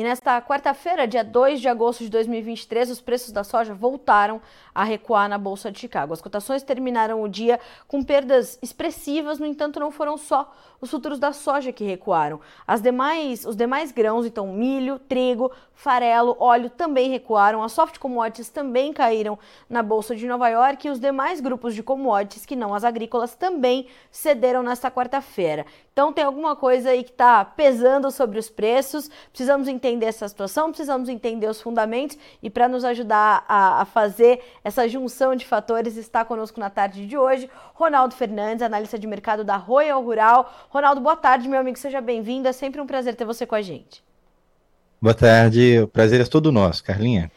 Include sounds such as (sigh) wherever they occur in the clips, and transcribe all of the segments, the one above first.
E nesta quarta-feira, dia 2 de agosto de 2023, os preços da soja voltaram a recuar na Bolsa de Chicago. As cotações terminaram o dia com perdas expressivas, no entanto, não foram só os futuros da soja que recuaram. As demais, os demais grãos, então milho, trigo, farelo, óleo também recuaram. As soft commodities também caíram na Bolsa de Nova York e os demais grupos de commodities, que não as agrícolas, também cederam nesta quarta-feira. Então tem alguma coisa aí que está pesando sobre os preços. Precisamos entender essa situação, precisamos entender os fundamentos e para nos ajudar a, a, fazer essa junção de fatores está conosco na tarde de hoje Ronaldo Fernandes, analista de mercado da Royal Rural. Ronaldo, boa tarde, meu amigo, seja bem-vindo. É sempre um prazer ter você com a gente. Boa tarde, o prazer é todo nosso, Carlinha.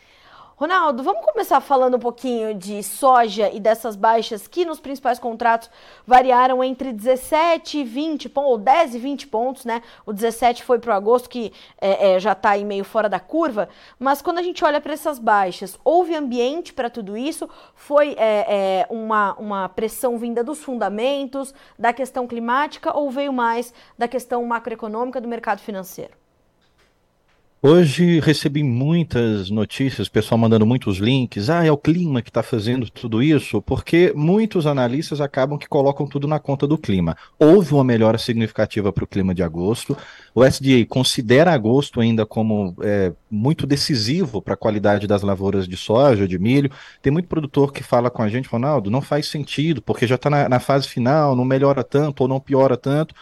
Ronaldo, vamos começar falando um pouquinho de soja e dessas baixas que nos principais contratos variaram entre 17 e 20 pontos, ou 10 e 20 pontos, né? O 17 foi para o agosto, que é, é, já está aí meio fora da curva, mas quando a gente olha para essas baixas, houve ambiente para tudo isso? Foi é, é, uma, uma pressão vinda dos fundamentos, da questão climática, ou veio mais da questão macroeconômica do mercado financeiro? Hoje recebi muitas notícias, pessoal mandando muitos links. Ah, é o clima que está fazendo tudo isso, porque muitos analistas acabam que colocam tudo na conta do clima. Houve uma melhora significativa para o clima de agosto. O SDA considera agosto ainda como é, muito decisivo para a qualidade das lavouras de soja, de milho. Tem muito produtor que fala com a gente, Ronaldo, não faz sentido, porque já está na, na fase final, não melhora tanto ou não piora tanto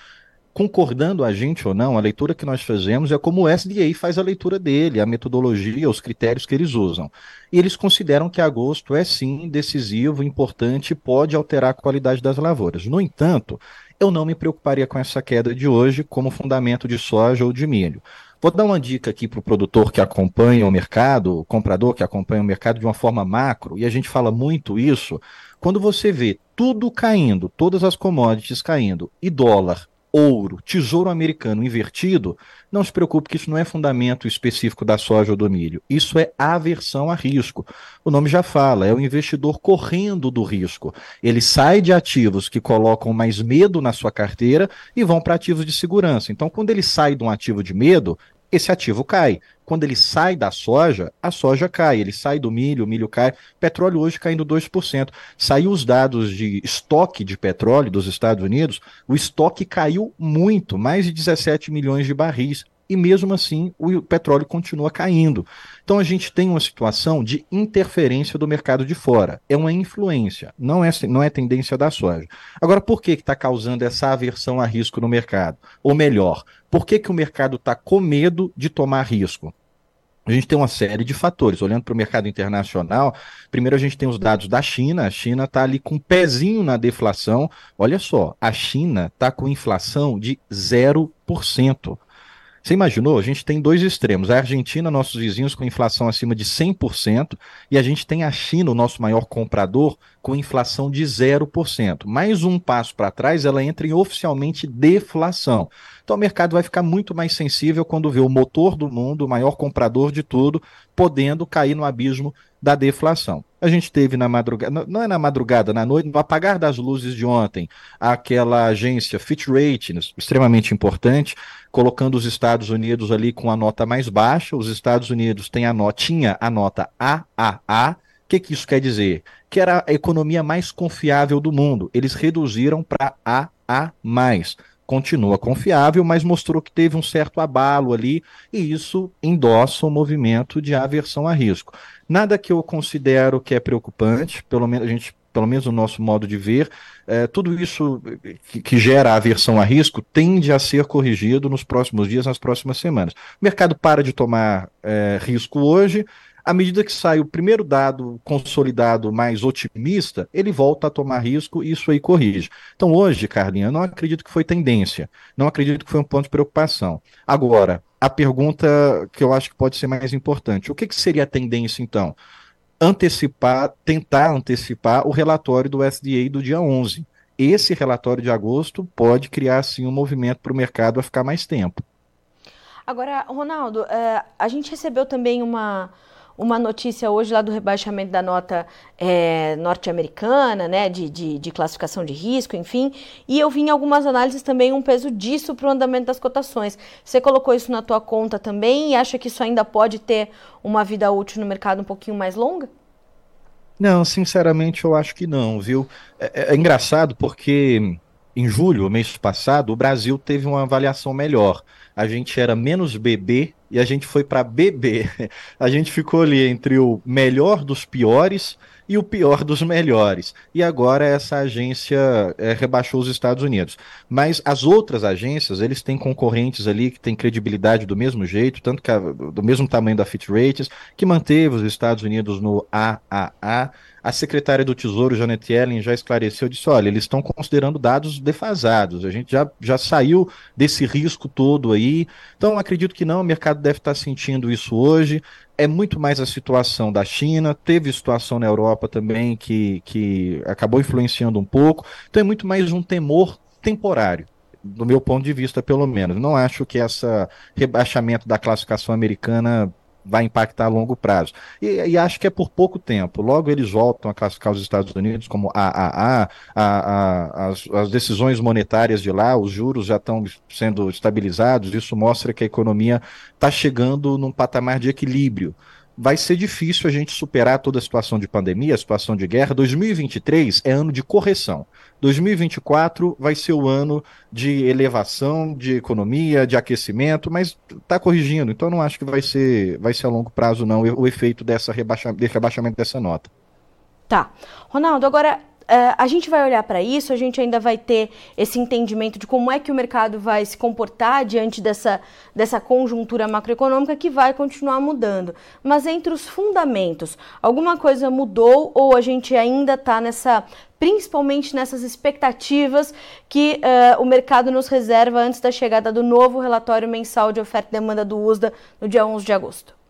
concordando a gente ou não, a leitura que nós fazemos é como o SDA faz a leitura dele, a metodologia, os critérios que eles usam. E eles consideram que agosto é sim decisivo, importante, pode alterar a qualidade das lavouras. No entanto, eu não me preocuparia com essa queda de hoje como fundamento de soja ou de milho. Vou dar uma dica aqui para o produtor que acompanha o mercado, o comprador que acompanha o mercado de uma forma macro, e a gente fala muito isso. Quando você vê tudo caindo, todas as commodities caindo, e dólar ouro, tesouro americano invertido, não se preocupe que isso não é fundamento específico da soja ou do milho. Isso é aversão a risco. O nome já fala, é o investidor correndo do risco. Ele sai de ativos que colocam mais medo na sua carteira e vão para ativos de segurança. Então, quando ele sai de um ativo de medo, esse ativo cai. Quando ele sai da soja, a soja cai. Ele sai do milho, o milho cai. Petróleo hoje caindo 2%. Saiu os dados de estoque de petróleo dos Estados Unidos, o estoque caiu muito, mais de 17 milhões de barris e mesmo assim o petróleo continua caindo. Então a gente tem uma situação de interferência do mercado de fora. É uma influência, não é, não é tendência da soja. Agora, por que está causando essa aversão a risco no mercado? Ou melhor, por que, que o mercado está com medo de tomar risco? A gente tem uma série de fatores. Olhando para o mercado internacional, primeiro a gente tem os dados da China. A China está ali com um pezinho na deflação. Olha só, a China está com inflação de 0%. Você imaginou? A gente tem dois extremos. A Argentina, nossos vizinhos, com inflação acima de 100%, e a gente tem a China, o nosso maior comprador, com inflação de 0%. Mais um passo para trás, ela entra em oficialmente deflação. Então o mercado vai ficar muito mais sensível quando vê o motor do mundo, o maior comprador de tudo, podendo cair no abismo da deflação. A gente teve na madrugada, não é na madrugada, na noite, no apagar das luzes de ontem, aquela agência Fitch Ratings, extremamente importante, colocando os Estados Unidos ali com a nota mais baixa. Os Estados Unidos têm a notinha, a nota AAA. O que, que isso quer dizer? Que era a economia mais confiável do mundo. Eles reduziram para AA continua confiável, mas mostrou que teve um certo abalo ali, e isso endossa o movimento de aversão a risco. Nada que eu considero que é preocupante, pelo menos a gente pelo menos no nosso modo de ver, é, tudo isso que, que, gera aversão a risco tende a ser corrigido nos próximos dias, nas próximas semanas. O mercado para de tomar é, risco hoje, à medida que sai o primeiro dado consolidado mais otimista, ele volta a tomar risco e isso aí corrige. Então hoje, Carlinha, eu não acredito que foi tendência, não acredito que foi um ponto de preocupação. Agora, a pergunta que eu acho que pode ser mais importante, o que, que seria a tendência então? Antecipar, tentar antecipar o relatório do SDA do dia 11. Esse relatório de agosto pode criar, sim, um movimento para o mercado a ficar mais tempo. Agora, Ronaldo, é, a gente recebeu também uma, uma notícia hoje lá do rebaixamento da nota é, norte-americana, né, de, de, de, classificação de risco, enfim, e eu vi em algumas análises também um peso disso para o andamento das cotações. Você colocou isso na tua conta também e acha que isso ainda pode ter uma vida útil no mercado um pouquinho mais longa? Não, sinceramente eu acho que não, viu? É, é, é engraçado porque em julho, mês passado, o Brasil teve uma avaliação melhor. A gente era menos BB e a gente foi para BB. (laughs) A gente ficou ali entre o melhor dos piores e o pior dos melhores. E agora essa agência é, rebaixou os Estados Unidos. Mas as outras agências, eles têm concorrentes ali que têm credibilidade do mesmo jeito, tanto que a, do mesmo tamanho da Fitch Ratings, que manteve os Estados Unidos no AAA. A secretária do Tesouro, Janet Yellen, já esclareceu, disse, olha, eles estão considerando dados defasados, a gente já, já saiu desse risco todo aí, então acredito que não, o mercado deve estar sentindo isso hoje, é muito mais a situação da China, teve situação na Europa também que, que acabou influenciando um pouco, então é muito mais um temor temporário do meu ponto de vista, pelo menos. Não acho que esse rebaixamento da classificação americana vai impactar a longo prazo. E, e, acho que é por pouco tempo. Logo eles voltam a classificar os Estados Unidos como AAA, a, a, as, as decisões monetárias de lá, os juros já estão sendo estabilizados, isso mostra que a economia está chegando num patamar de equilíbrio vai ser difícil a gente superar toda a situação de pandemia, a situação de guerra. 2023 é ano de correção. 2024 vai ser o ano de elevação, de economia, de aquecimento, mas está corrigindo. Então não acho que vai ser, vai ser a longo prazo não o efeito dessa rebaixa, desse rebaixamento dessa nota. Tá. Ronaldo, agora Uh, a gente vai olhar para isso, a gente ainda vai ter esse entendimento de como é que o mercado vai se comportar diante dessa, dessa conjuntura macroeconômica que vai continuar mudando. Mas entre os fundamentos, alguma coisa mudou ou a gente ainda está nessa principalmente nessas expectativas que uh, o mercado nos reserva antes da chegada do novo relatório mensal de oferta e demanda do USDA no dia 11 de agosto?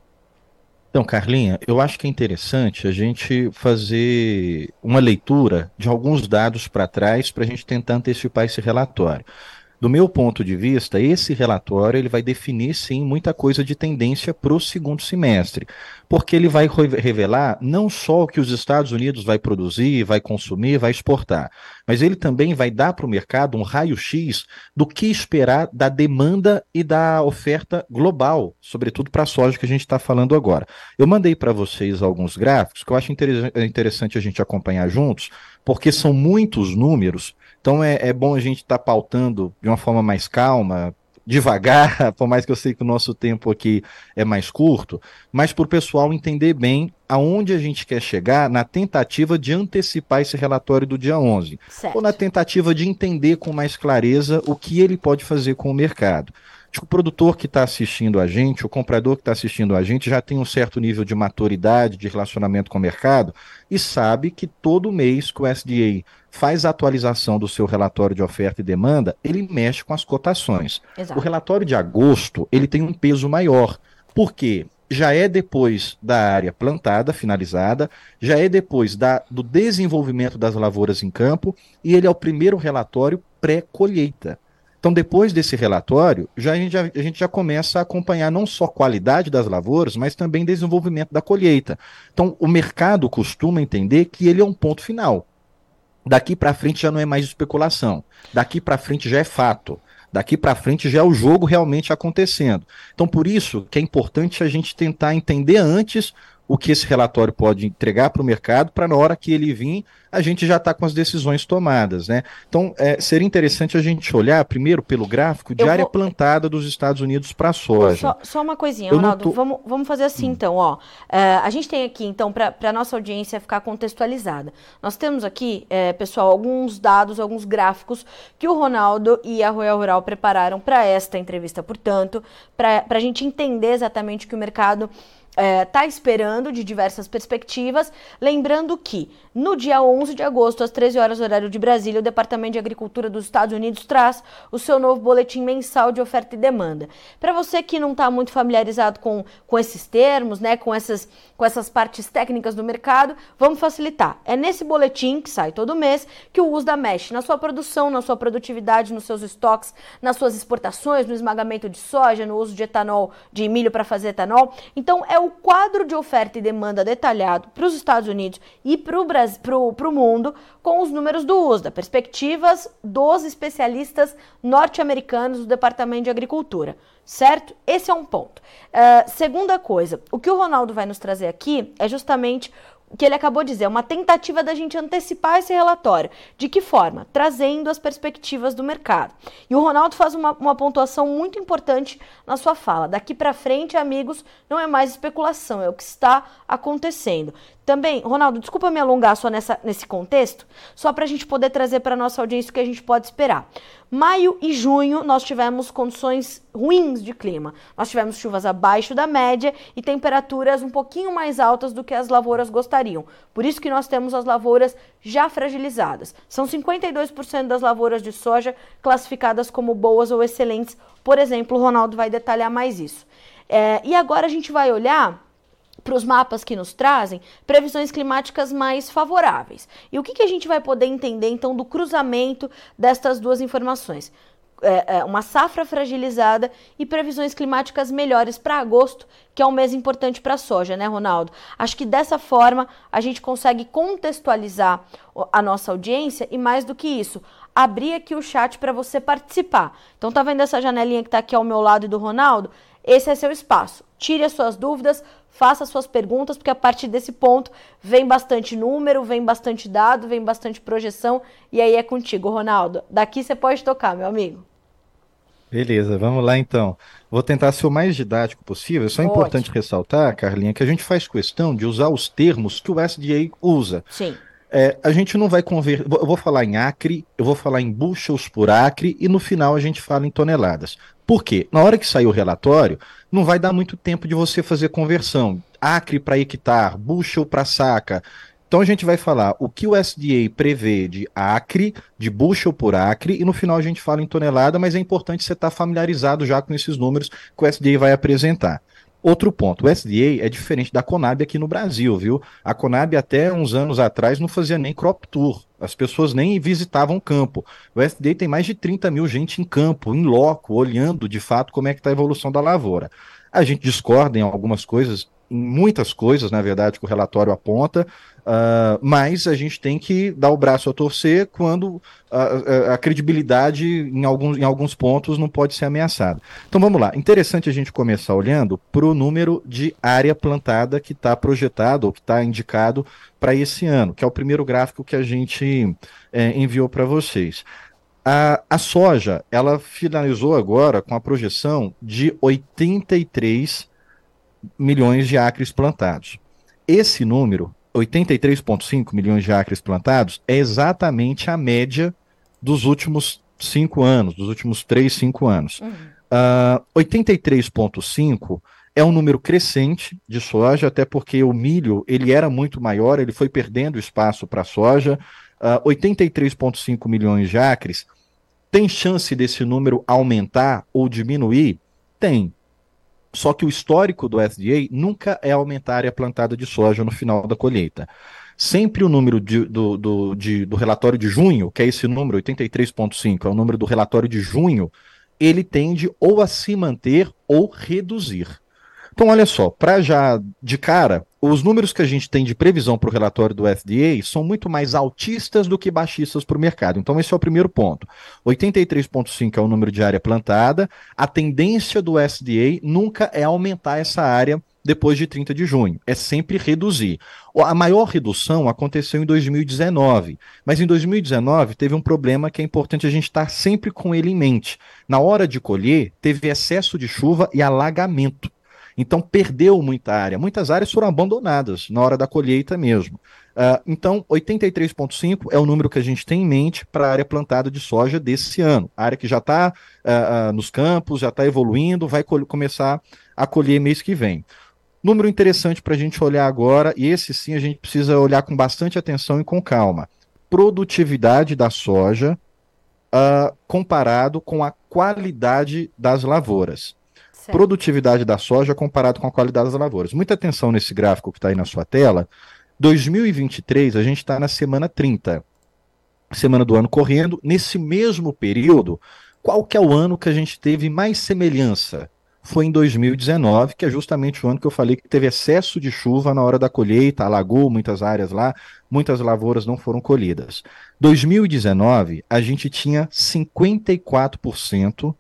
Então, Carlinha, eu acho que é interessante a gente fazer uma leitura de alguns dados para trás para a gente tentar antecipar esse relatório. Do meu ponto de vista, esse relatório ele vai definir sim muita coisa de tendência para o segundo semestre, porque ele vai revelar não só o que os Estados Unidos vai produzir, vai consumir, vai exportar, mas ele também vai dar para o mercado um raio-x do que esperar da demanda e da oferta global, sobretudo para a soja que a gente está falando agora. Eu mandei para vocês alguns gráficos que eu acho interessante a gente acompanhar juntos, porque são muitos números então é, é bom a gente estar tá pautando de uma forma mais calma, devagar, (laughs) por mais que eu sei que o nosso tempo aqui é mais curto, mas para o pessoal entender bem aonde a gente quer chegar na tentativa de antecipar esse relatório do dia 11, certo. ou na tentativa de entender com mais clareza o que ele pode fazer com o mercado. Acho que o produtor que está assistindo a gente, o comprador que está assistindo a gente, já tem um certo nível de maturidade, de relacionamento com o mercado e sabe que todo mês que o SDA faz a atualização do seu relatório de oferta e demanda, ele mexe com as cotações. Exato. O relatório de agosto ele tem um peso maior. Por quê? já é depois da área plantada, finalizada, já é depois da, do desenvolvimento das lavouras em campo e ele é o primeiro relatório pré-colheita. Então, depois desse relatório, já a, gente já, a gente já começa a acompanhar não só a qualidade das lavouras, mas também desenvolvimento da colheita. Então, o mercado costuma entender que ele é um ponto final. Daqui para frente já não é mais especulação. Daqui para frente já é fato. Daqui para frente já é o jogo realmente acontecendo. Então, por isso que é importante a gente tentar entender antes o que esse relatório pode entregar para o mercado, para na hora que ele vir, a gente já está com as decisões tomadas, né? Então, é, seria interessante a gente olhar primeiro pelo gráfico de Eu área vou... plantada dos Estados Unidos para a soja. Só, só, uma coisinha, Ronaldo, tô... vamos, vamos fazer assim hum. então, ó. É, a gente tem aqui, então, para a nossa audiência ficar contextualizada. Nós temos aqui, é, pessoal, alguns dados, alguns gráficos que o Ronaldo e a Royal Rural prepararam para esta entrevista, portanto, para a gente entender exatamente o que o mercado está é, tá esperando de diversas perspectivas. Lembrando que no dia 11 de agosto, às 13 horas horário de Brasília, o Departamento de Agricultura dos Estados Unidos traz o seu novo boletim mensal de oferta e demanda. Para você que não está muito familiarizado com, com esses termos, né, com essas, com essas partes técnicas do mercado, vamos facilitar. É nesse boletim que sai todo mês que o USDA mexe na sua produção, na sua produtividade, nos seus estoques, nas suas exportações, no esmagamento de soja, no uso de etanol, de milho para fazer etanol. Então é o quadro de oferta e demanda detalhado para os Estados Unidos e para o mundo com os números do USDA, perspectivas dos especialistas norte-americanos do Departamento de Agricultura, certo? Esse é um ponto. Uh, segunda coisa, o que o Ronaldo vai nos trazer aqui é justamente que ele acabou de dizer, é uma tentativa da gente antecipar esse relatório. De que forma? Trazendo as perspectivas do mercado. E o Ronaldo faz uma, uma pontuação muito importante na sua fala. Daqui para frente, amigos, não é mais especulação, é o que está acontecendo. Também, Ronaldo, desculpa me alongar só nessa, nesse contexto, só para a gente poder trazer para nossa audiência o que a gente pode esperar. Maio e junho nós tivemos condições ruins de clima. Nós tivemos chuvas abaixo da média e temperaturas um pouquinho mais altas do que as lavouras gostariam. Por isso que nós temos as lavouras já fragilizadas. São 52% das lavouras de soja classificadas como boas ou excelentes. Por exemplo, o Ronaldo vai detalhar mais isso. É, e agora a gente vai olhar para os mapas que nos trazem previsões climáticas mais favoráveis. E o que, que a gente vai poder entender então do cruzamento destas duas informações? É, é, uma safra fragilizada e previsões climáticas melhores para agosto, que é um mês importante para a soja, né, Ronaldo? Acho que dessa forma a gente consegue contextualizar a nossa audiência e mais do que isso, abrir aqui o chat para você participar. Então tá vendo essa janelinha que está aqui ao meu lado e do Ronaldo? Esse é seu espaço. Tire as suas dúvidas, faça suas perguntas, porque a partir desse ponto vem bastante número, vem bastante dado, vem bastante projeção, e aí é contigo, Ronaldo. Daqui você pode tocar, meu amigo. Beleza, vamos lá então. Vou tentar ser o mais didático possível. Só é importante ressaltar, Carlinha, que a gente faz questão de usar os termos que o SDA usa. Sim. É, a gente não vai converter. Eu vou falar em acre, eu vou falar em bushels por acre e no final a gente fala em toneladas. Por quê? Na hora que sair o relatório, não vai dar muito tempo de você fazer conversão. Acre para hectare, bushel para saca. Então a gente vai falar o que o SDA prevê de acre, de bushel por acre, e no final a gente fala em tonelada, mas é importante você estar tá familiarizado já com esses números que o SDA vai apresentar. Outro ponto, o SDA é diferente da Conab aqui no Brasil, viu? A Conab até uns anos atrás não fazia nem crop tour, as pessoas nem visitavam o campo. O SDA tem mais de 30 mil gente em campo, em loco, olhando de fato como é que está a evolução da lavoura. A gente discorda em algumas coisas, em muitas coisas, na verdade, que o relatório aponta, Uh, mas a gente tem que dar o braço a torcer quando a, a, a, credibilidade em alguns, em alguns pontos não pode ser ameaçada. Então vamos lá. Interessante a gente começar olhando para o número de área plantada que está projetado ou que está indicado para esse ano, que é o primeiro gráfico que a gente é, enviou para vocês. A, a soja, ela finalizou agora com a projeção de 83 milhões de acres plantados. Esse número 83,5 milhões de acres plantados é exatamente a média dos últimos cinco anos, dos últimos três, cinco anos. Uhum. Uh, 83,5 é um número crescente de soja, até porque o milho ele era muito maior, ele foi perdendo espaço para a soja. Uh, 83,5 milhões de acres. Tem chance desse número aumentar ou diminuir? Tem. Só que o histórico do SDA nunca é aumentar a área plantada de soja no final da colheita. Sempre o número de, do, do, de, do relatório de junho, que é esse número, 83,5, é o número do relatório de junho, ele tende ou a se manter ou reduzir. Então, olha só, para já de cara, os números que a gente tem de previsão para o relatório do FDA são muito mais altistas do que baixistas para o mercado. Então, esse é o primeiro ponto. 83,5 é o número de área plantada. A tendência do SDA nunca é aumentar essa área depois de 30 de junho, é sempre reduzir. A maior redução aconteceu em 2019, mas em 2019 teve um problema que é importante a gente estar sempre com ele em mente. Na hora de colher, teve excesso de chuva e alagamento. Então perdeu muita área. Muitas áreas foram abandonadas na hora da colheita mesmo. Uh, então, 83,5 é o número que a gente tem em mente para a área plantada de soja desse ano. A área que já está uh, ah, uh, nos campos, já está evoluindo, vai começar a colher mês que vem. Número interessante para a gente olhar agora, e esse sim a gente precisa olhar com bastante atenção e com calma. Produtividade da soja comparado com a qualidade das lavouras. Certo. produtividade da soja comparado com a qualidade das lavouras. Muita atenção nesse gráfico que está aí na sua tela. 2023, a gente está na semana 30, semana do ano correndo. Nesse mesmo período, qual que é o ano que a gente teve mais semelhança foi em 2019, que é justamente o ano que eu falei que teve excesso de chuva na hora da colheita, alagou muitas áreas lá, muitas lavouras não foram colhidas. 2019, a gente tinha 54%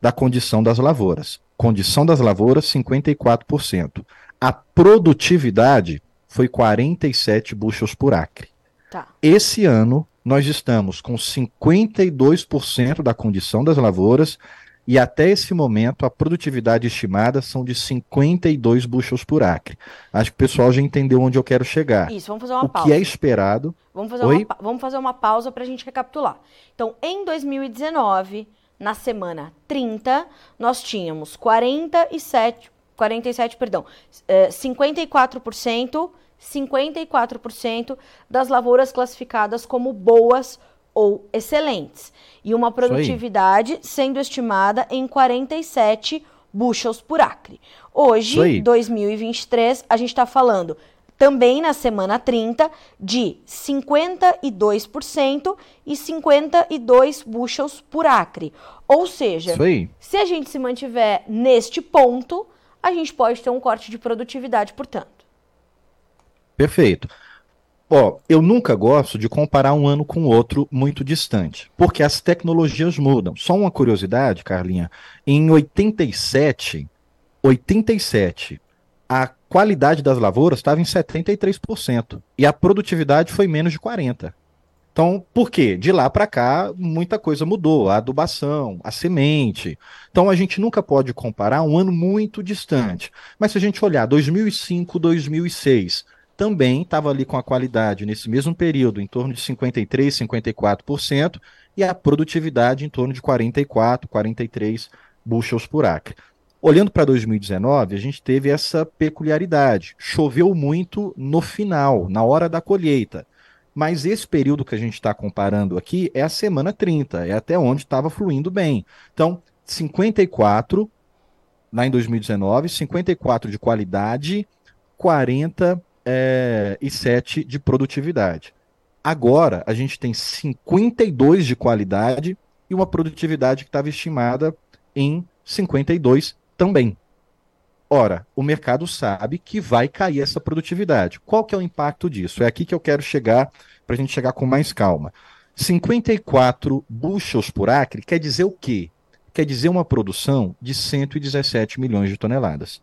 da condição das lavouras. Condição das lavouras, 54%. A produtividade foi 47 bushels por acre. Tá. Esse ano, nós estamos com 52% da condição das lavouras e até esse momento a produtividade estimada são de 52 bushels por acre. Acho que o pessoal já entendeu onde eu quero chegar. Isso, vamos fazer uma o pausa. O que é esperado. Vamos fazer, Oi? Uma, vamos fazer uma pausa para a gente recapitular. Então, em 2019, na semana 30, nós tínhamos 47, 47, perdão, 54%, 54% das lavouras classificadas como boas ou excelentes. E uma produtividade sendo estimada em 47 bushels por acre. Hoje, 2023, a gente está falando também na semana 30 de 52% e 52 bushels por acre. Ou seja, se a gente se mantiver neste ponto, a gente pode ter um corte de produtividade, portanto. Perfeito. Ó, eu nunca gosto de comparar um ano com outro muito distante, porque as tecnologias mudam. Só uma curiosidade, Carlinha, em 87, 87, a qualidade das lavouras estava em 73% e a produtividade foi menos de 40. Então, por quê? De lá para cá, muita coisa mudou, a adubação, a semente. Então, a gente nunca pode comparar um ano muito distante. Mas se a gente olhar 2005, 2006, também estava ali com a qualidade nesse mesmo período em torno de 53, 54% e a produtividade em torno de 44, 43 bushels por acre. Olhando para 2019, a gente teve essa peculiaridade. Choveu muito no final, na hora da colheita. Mas esse período que a gente está comparando aqui é a semana 30, é até onde estava fluindo bem. Então, 54 lá em 2019, 54 de qualidade, 40 é, e 7 de produtividade. Agora, a gente tem 52 de qualidade e uma produtividade que estava estimada em 52 também. Ora, o mercado sabe que vai cair essa produtividade. Qual que é o impacto disso? É aqui que eu quero chegar para a gente chegar com mais calma. 54 bushels por acre quer dizer o quê? Quer dizer uma produção de 117 milhões de toneladas.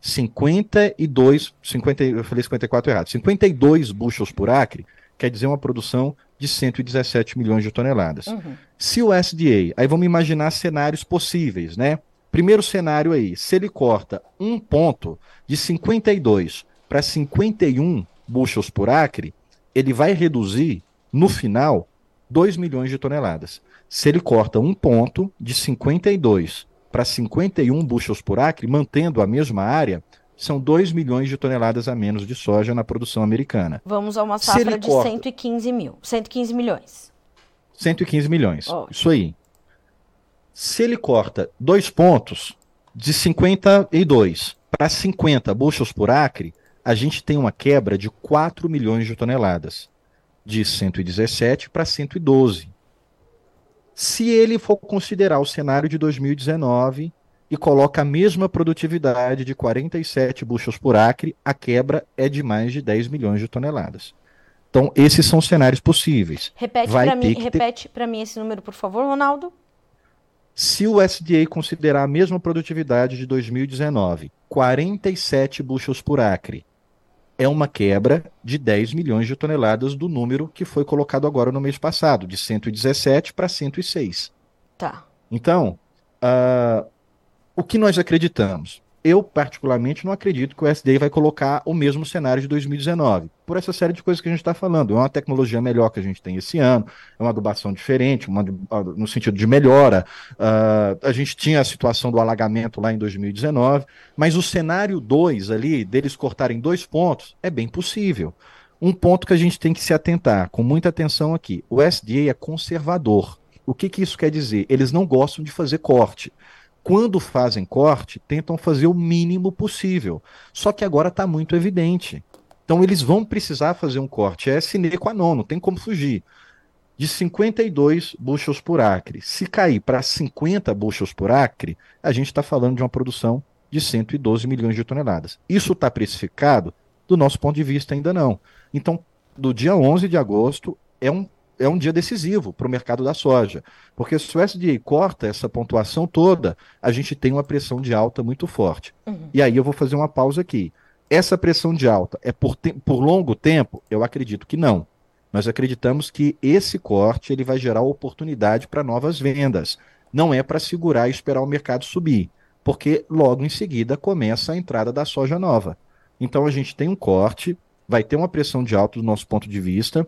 52, 50, eu falei 54 errado, 52 bushels por acre, quer dizer uma produção de 117 milhões de toneladas. Uhum. Se o SDA, aí vamos imaginar cenários possíveis, né? Primeiro cenário aí, se ele corta um ponto de 52 para 51 bushels por acre, ele vai reduzir, no final, 2 milhões de toneladas. Se ele corta um ponto de 52 para 51 bushels por acre, mantendo a mesma área, são 2 milhões de toneladas a menos de soja na produção americana. Vamos a uma safra de corta... 115 mil, 115 milhões. 115 milhões, isso aí. Se ele corta dois pontos, de 52 para 50 bushels por acre, a gente tem uma quebra de 4 milhões de toneladas, de 117 para 112. Se ele for considerar o cenário de 2019 e coloca a mesma produtividade de 47 bushels por acre, a quebra é de mais de 10 milhões de toneladas. Então, esses são os cenários possíveis. Repete para mim, ter... mim esse número, por favor, Ronaldo. Se o SDA considerar a mesma produtividade de 2019, 47 bushels por acre, é uma quebra de 10 milhões de toneladas do número que foi colocado agora no mês passado, de 117 para 106. Tá. Então, uh, o que nós acreditamos? Eu, particularmente, não acredito que o SDA vai colocar o mesmo cenário de 2019, por essa série de coisas que a gente está falando. É uma tecnologia melhor que a gente tem esse ano, é uma adubação diferente, uma, no sentido de melhora. Uh, a gente tinha a situação do alagamento lá em 2019, mas o cenário 2 ali, deles cortarem dois pontos, é bem possível. Um ponto que a gente tem que se atentar, com muita atenção aqui: o SDA é conservador. O que, que isso quer dizer? Eles não gostam de fazer corte quando fazem corte, tentam fazer o mínimo possível. Só que agora está muito evidente. Então eles vão precisar fazer um corte. É sine qua non, não tem como fugir. de 52 bushels por acre. Se cair para 50 bushels por acre, a gente está falando de uma produção de 112 milhões de toneladas. Isso está precificado? Do nosso ponto de vista, ainda não. Então, do dia 11 de agosto, é um, é um dia decisivo para o mercado da soja. Porque se o SDA corta essa pontuação toda, a gente tem uma pressão de alta muito forte. Uhum. E aí eu vou fazer uma pausa aqui. Essa pressão de alta é por, por longo tempo? Eu acredito que não. Nós acreditamos que esse corte ele vai gerar oportunidade para novas vendas. Não é para segurar e esperar o mercado subir, porque logo em seguida começa a entrada da soja nova. Então a gente tem um corte, vai ter uma pressão de alto do nosso ponto de vista,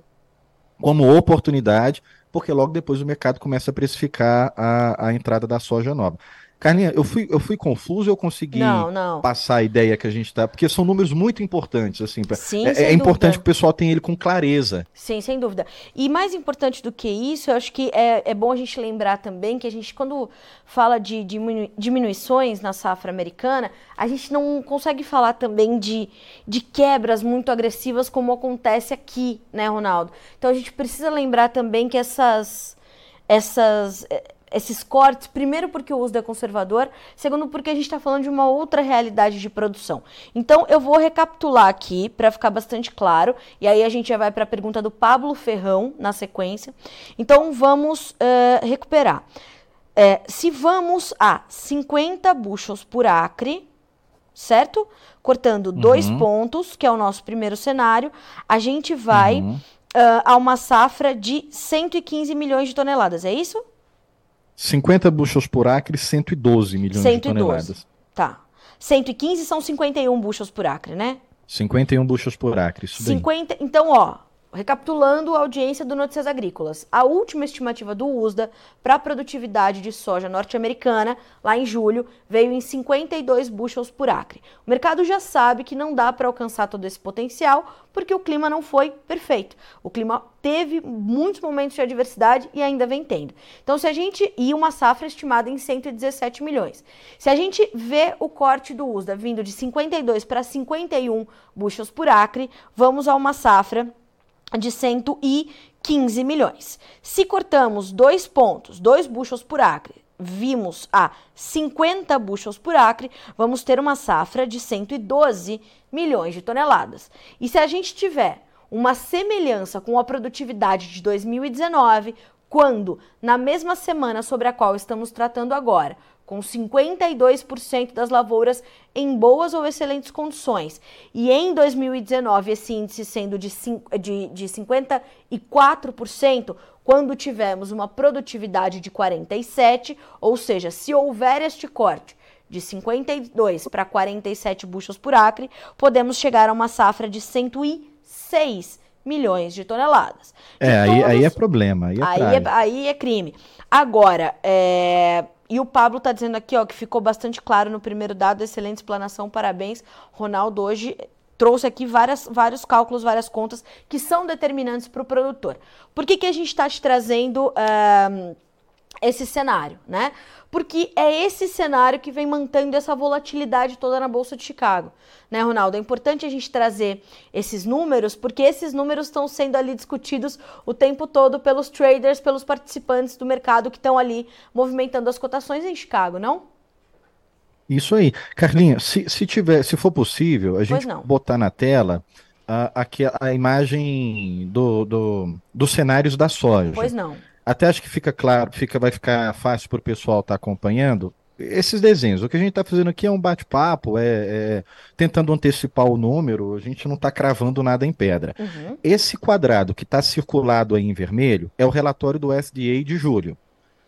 como oportunidade, porque logo depois o mercado começa a precificar a, a entrada da soja nova. Carlinha, eu fui, eu fui confuso, eu consegui não, não. passar a ideia que a gente está, porque são números muito importantes, assim. Pra, Sim, é, é importante que o pessoal tenha ele com clareza. Sim, sem dúvida. E mais importante do que isso, eu acho que é, é bom a gente lembrar também que a gente, quando fala de diminu diminuições na safra americana, a gente não consegue falar também de, de quebras muito agressivas como acontece aqui, né, Ronaldo? Então a gente precisa lembrar também que essas essas esses cortes, primeiro porque o uso é conservador, segundo porque a gente está falando de uma outra realidade de produção. Então eu vou recapitular aqui para ficar bastante claro, e aí a gente já vai para a pergunta do Pablo Ferrão na sequência. Então vamos uh, recuperar. É, se vamos a 50 bushels por acre, certo? Cortando uhum. dois pontos, que é o nosso primeiro cenário, a gente vai uhum. uh, a uma safra de 115 milhões de toneladas, é isso? 50 bushels por acre, 112 milhões 112. de toneladas. Tá. 115 são 51 bushels por acre, né? 51 bushels por acre, isso 50, Então, ó, Recapitulando a audiência do Notícias Agrícolas, a última estimativa do USDA para a produtividade de soja norte-americana, lá em julho, veio em 52 bushels por acre. O mercado já sabe que não dá para alcançar todo esse potencial porque o clima não foi perfeito. O clima teve muitos momentos de adversidade e ainda vem tendo. Então, se a gente. E uma safra estimada em 117 milhões. Se a gente vê o corte do USDA vindo de 52 para 51 bushels por acre, vamos a uma safra de 115 milhões. Se cortamos dois pontos, dois buchos por acre, vimos a 50 buchos por acre, vamos ter uma safra de 112 milhões de toneladas. E se a gente tiver uma semelhança com a produtividade de 2019, quando, na mesma semana sobre a qual estamos tratando agora, com 52% das lavouras em boas ou excelentes condições. E em 2019, esse índice sendo de, de, de 54%, quando tivemos uma produtividade de 47%, ou seja, se houver este corte de 52 para 47 buchos por acre, podemos chegar a uma safra de 106 milhões de toneladas. De é, todos... aí, aí é problema. Aí é, aí é, aí é crime. Agora, é e o Pablo está dizendo aqui, ó, que ficou bastante claro no primeiro dado, excelente explanação, parabéns. Ronaldo hoje trouxe aqui várias, vários cálculos, várias contas que são determinantes para o produtor. Por que, que a gente está te trazendo uh, esse cenário, né? Porque é esse cenário que vem mantendo essa volatilidade toda na Bolsa de Chicago, né, Ronaldo? É importante a gente trazer esses números, porque esses números estão sendo ali discutidos o tempo todo pelos traders, pelos participantes do mercado que estão ali movimentando as cotações em Chicago, não? Isso aí. Carlinha, se, se tiver, se for possível, a gente botar na tela a, a, a imagem do, do, dos cenários da soja. Pois não. Até acho que fica claro, fica, vai ficar fácil para o pessoal estar tá acompanhando esses desenhos. O que a gente está fazendo aqui é um bate-papo, é, é, tentando antecipar o número, a gente não está cravando nada em pedra. Uhum. Esse quadrado que está circulado aí em vermelho é o relatório do SDA de julho.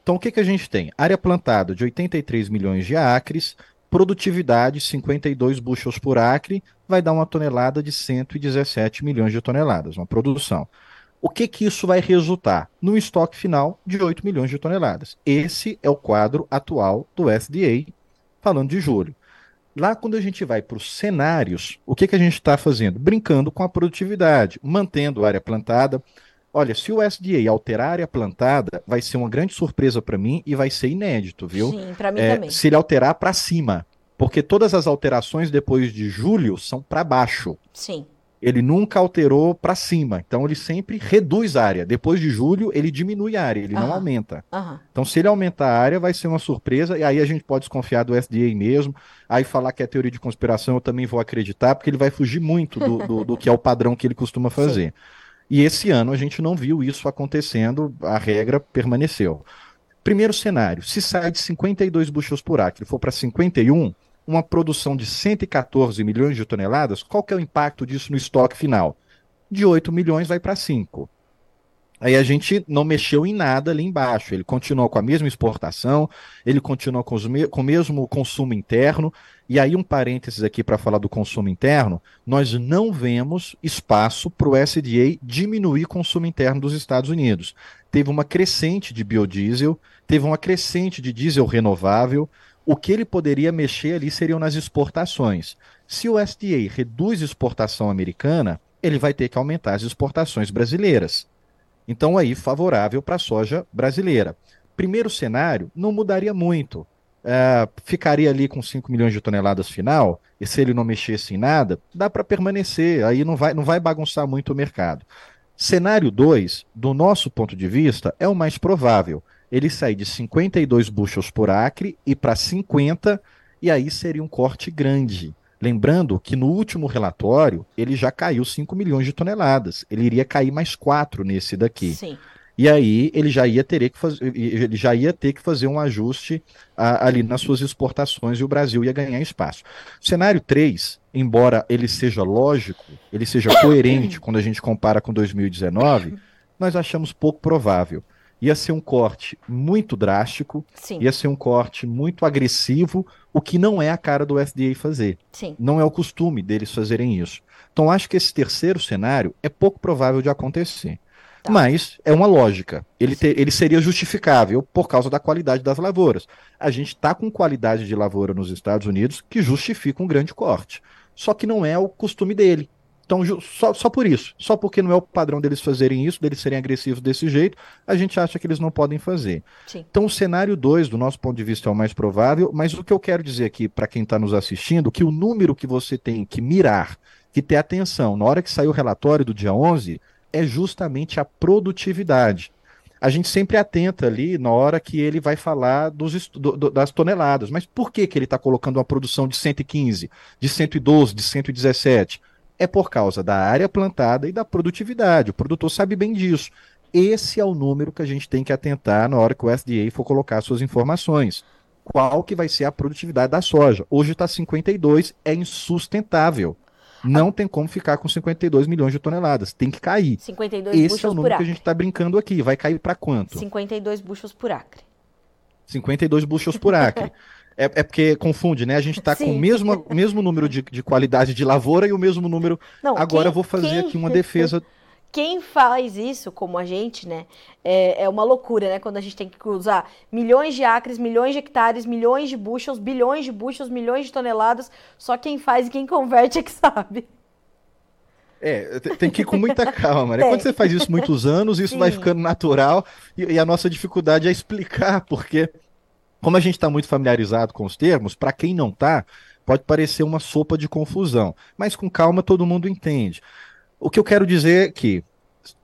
Então, o que, que a gente tem? Área plantada de 83 milhões de acres, produtividade 52 bushels por acre, vai dar uma tonelada de 117 milhões de toneladas, uma produção. O que, que isso vai resultar? No estoque final de 8 milhões de toneladas. Esse é o quadro atual do SDA, falando de julho. Lá, quando a gente vai para os cenários, o que, que a gente está fazendo? Brincando com a produtividade, mantendo a área plantada. Olha, se o SDA alterar a área plantada, vai ser uma grande surpresa para mim e vai ser inédito, viu? Sim, para mim é, também. Se ele alterar para cima, porque todas as alterações depois de julho são para baixo. Sim. Ele nunca alterou para cima. Então ele sempre reduz a área. Depois de julho, ele diminui a área, ele não aumenta. Então, se ele aumentar a área, vai ser uma surpresa, e aí a gente pode desconfiar do FDA mesmo. Aí falar que é teoria de conspiração, eu também vou acreditar, porque ele vai fugir muito do, do, do que é o padrão que ele costuma (laughs) fazer. Sim. E esse ano a gente não viu isso acontecendo, a regra permaneceu. Primeiro cenário: se sai de 52 bushels por acre for para 51, uma produção de 114 milhões de toneladas, qual que é o impacto disso no estoque final? De 8 milhões vai para 5. Aí a gente não mexeu em nada ali embaixo. Ele continuou com a mesma exportação, ele continuou com, me com o mesmo consumo interno. E aí, um parênteses aqui para falar do consumo interno: nós não vemos espaço para o SDA diminuir o consumo interno dos Estados Unidos. Teve uma crescente de biodiesel, teve uma crescente de diesel renovável. O que ele poderia mexer ali seriam nas exportações. Se o SDA reduz exportação americana, ele vai ter que aumentar as exportações brasileiras. Então, aí, favorável para a soja brasileira. Primeiro cenário, não mudaria muito. É, ficaria ali com 5 milhões de toneladas final, e se ele não mexesse em nada, dá para permanecer, aí não vai, não vai bagunçar muito o mercado. Cenário 2, do nosso ponto de vista, é o mais provável ele sair de 52 bushels por acre e para 50, e aí seria um corte grande. Lembrando que no último relatório ele já caiu 5 milhões de toneladas. Ele iria cair mais 4 nesse daqui. Sim. E aí ele já ia ter que fazer, ele já ia ter que fazer um ajuste a, ali nas suas exportações e o Brasil ia ganhar espaço. Cenário 3, embora ele seja lógico, ele seja coerente (coughs) quando a gente compara com 2019, nós achamos pouco provável ia ser um corte muito drástico, Sim. ia ser um corte muito agressivo, o que não é a cara do FDA fazer. Sim. Não é o costume deles fazerem isso. Então acho que esse terceiro cenário é pouco provável de acontecer. Tá. Mas é uma lógica. Ele, ele seria justificável por causa da qualidade das lavouras. A gente está com qualidade de lavoura nos Estados Unidos que justifica um grande corte. Só que não é o costume dele. Então, só, só por isso, só porque não é o padrão deles fazerem isso, deles serem agressivos desse jeito, a gente acha que eles não podem fazer. Sim. Então, o cenário 2, do nosso ponto de vista, é o mais provável, mas o que eu quero dizer aqui para quem está nos assistindo, que o número que você tem que mirar, que ter atenção, na hora que sair o relatório do dia 11, é justamente a produtividade a gente sempre atenta ali na hora que ele vai falar dos, do, do, das toneladas. Mas por que, que ele está colocando uma produção de 115, de 112, de 117? É por causa da área plantada e da produtividade. O produtor sabe bem disso. Esse é o número que a gente tem que atentar na hora que o SDA for colocar suas informações. Qual que vai ser a produtividade da soja? Hoje está 52, é insustentável. Não tem como ficar com 52 milhões de toneladas. Tem que cair. 52 Esse é o número que a gente está brincando aqui. Vai cair para quanto? 52 buchos por acre. 52 buchos por acre. (laughs) É, é, porque confunde, né? A gente está com o mesmo, mesmo número de, de qualidade de lavoura e o mesmo número. Não, Agora quem, eu vou fazer quem, aqui uma defesa. Quem faz isso, como a gente, né? É, é uma loucura, né? Quando a gente tem que usar milhões de acres, milhões de hectares, milhões de bushels, bilhões de bushels, milhões de toneladas. Só quem faz e quem converte é que sabe. É, tem que ir com muita (laughs) calma, né? Quando você faz isso muitos anos, isso Sim. vai ficando natural e, e, a nossa dificuldade é explicar, porque como a gente está muito familiarizado com os termos, para quem não está, pode parecer uma sopa de confusão, mas com calma todo mundo entende. O que eu quero dizer é que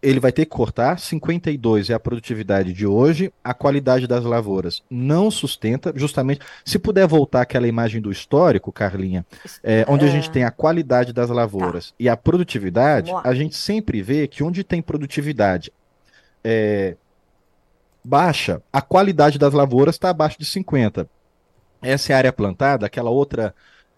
ele vai ter que cortar, 52 é a produtividade de hoje, a qualidade das lavouras não sustenta, justamente, se puder voltar aquela imagem do histórico, Carlinha, é, onde a gente é. tem a qualidade das lavouras tá. e a produtividade, a gente sempre vê que onde tem produtividade é, baixa, a qualidade das lavouras está abaixo de 50. Essa é a área plantada, aquela outra,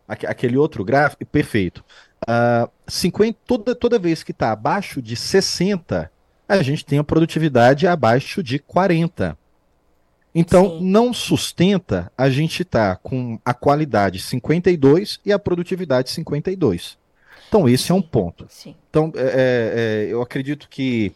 aquele outro gráfico, perfeito. Uh, ah, 50, toda, toda vez que está abaixo de 60, a gente tem a produtividade abaixo de 40. Então, Sim. não sustenta a gente estar tá com a qualidade 52 e a produtividade 52. Então, esse é um ponto. Sim. Então, é, é, é eu acredito que